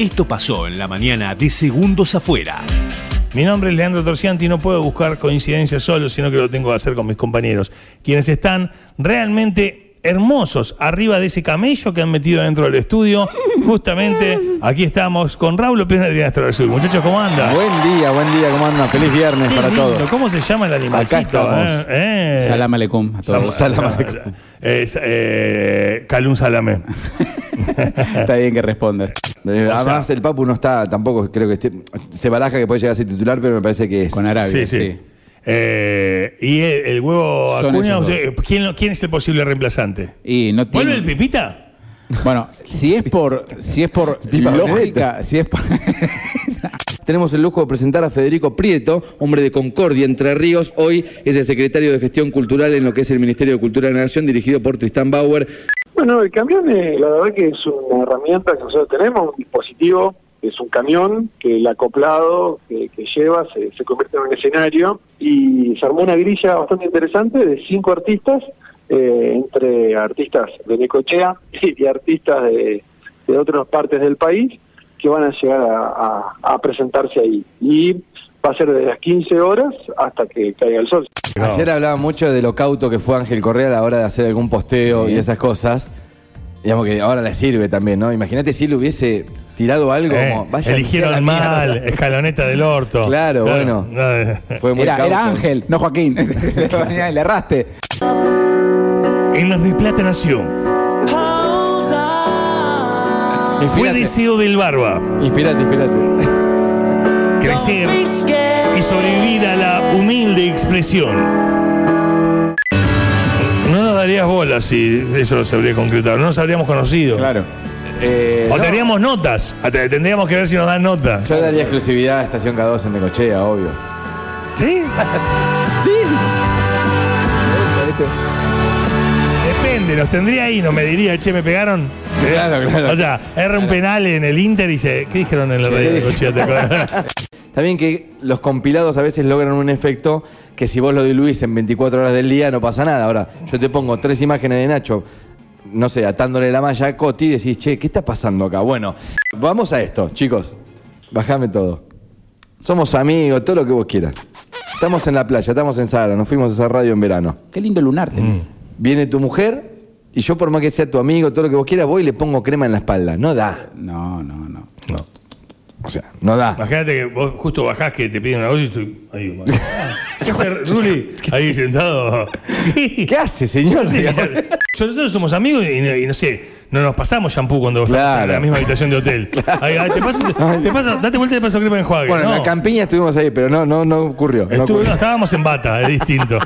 Esto pasó en la mañana de Segundos Afuera. Mi nombre es Leandro Torcianti y no puedo buscar coincidencias solo, sino que lo tengo que hacer con mis compañeros, quienes están realmente hermosos arriba de ese camello que han metido dentro del estudio. Justamente aquí estamos con Raúl López Adrián Sur. Muchachos, ¿cómo andan? Buen día, buen día, ¿cómo andan? Feliz viernes Qué para lindo. todos. ¿Cómo se llama el animalcito? estamos. eh? Eh. Salam aleikum a todos. Salam aleikum. Es, eh, Calum Salame. Está bien que respondas. Eh, además, el Papu no está tampoco, creo que esté- se baraja que puede llegar a ser titular, pero me parece que es. Con Arabia, Sí, sí. sí. Eh, y el, el huevo Acuña, usted- ¿quién, quién es el posible reemplazante? Y no tiene- ¿Vuelve el Pipita? Bueno, si es por, si es por Pipa lógica, si es por, Tenemos el lujo de presentar a Federico Prieto, hombre de Concordia, Entre Ríos. Hoy es el secretario de Gestión Cultural en lo que es el Ministerio de Cultura de la Nación, dirigido por Tristán Bauer. Bueno, el camión, eh, la verdad que es una herramienta que nosotros tenemos, un dispositivo, es un camión que el acoplado que, lleva se, convierte en un escenario y se armó una grilla bastante interesante de cinco artistas, eh, entre artistas de Necochea y artistas de, de otras partes del país que van a llegar a, a- a presentarse ahí. Y va a ser de las 15 horas hasta que caiga el sol. Ayer hablaba mucho de lo cauto que fue Ángel Correa a la hora de hacer algún posteo y esas cosas. Digamos que ahora le sirve también, ¿no? Imagínate si él hubiese tirado algo Eh, como. "Váyanse a eligieron la mal, mierda". escaloneta del orto. Claro, bueno. no, eh. Fue muy era, cauto. era Ángel, no Joaquín. Le erraste. En la de Plata Nación. Fue deseo del Barba inspirate, inspirate. crecer sobrevivir a la humilde expresión. No nos darías bola si eso se habría concretado. No nos habríamos conocido. Claro. Eh, O no, te haríamos notas. Te- Tendríamos que ver si nos dan notas. Yo daría exclusividad a Estación K2 en Necochea, obvio. ¿Sí? Depende, los tendría ahí, no me diría, che, me pegaron. Claro, claro. O sea, erra un penal en el Inter y dice, ¿qué dijeron en la radio de Cochea? ¿Te acuerdas? Está bien que los compilados a veces logran un efecto que si vos lo diluís en 24 horas del día no pasa nada. Ahora, yo te pongo tres imágenes de Nacho, no sé, atándole la malla a Coti y decís, che, ¿qué está pasando acá? Bueno, vamos a esto, chicos. Bajame todo. Somos amigos, todo lo que vos quieras. Estamos en la playa, estamos en Sahara, nos fuimos a hacer radio en verano. Qué lindo lunar tenés. Viene tu mujer y yo por más que sea tu amigo, todo lo que vos quieras, voy y le pongo crema en la espalda. No da. No, no, no. No. O sea, no da. Imagínate que vos justo bajás que te piden una cosa y estoy ahí. bueno. ¿Qué hace Ruli? Ahí sentado. ¿Qué hace, señor? Sí, sí, somos amigos y, no- y no sé, no nos pasamos shampoo cuando estamos en Claro. la misma habitación de hotel. Ahí, ahí, te paso, te, te paso- date vuelta y te paso crema en enjuague. Bueno, no. en la campiña estuvimos ahí, pero no, no, no ocurrió. no Estuve- ocurrió. no, estábamos en bata, es distinto.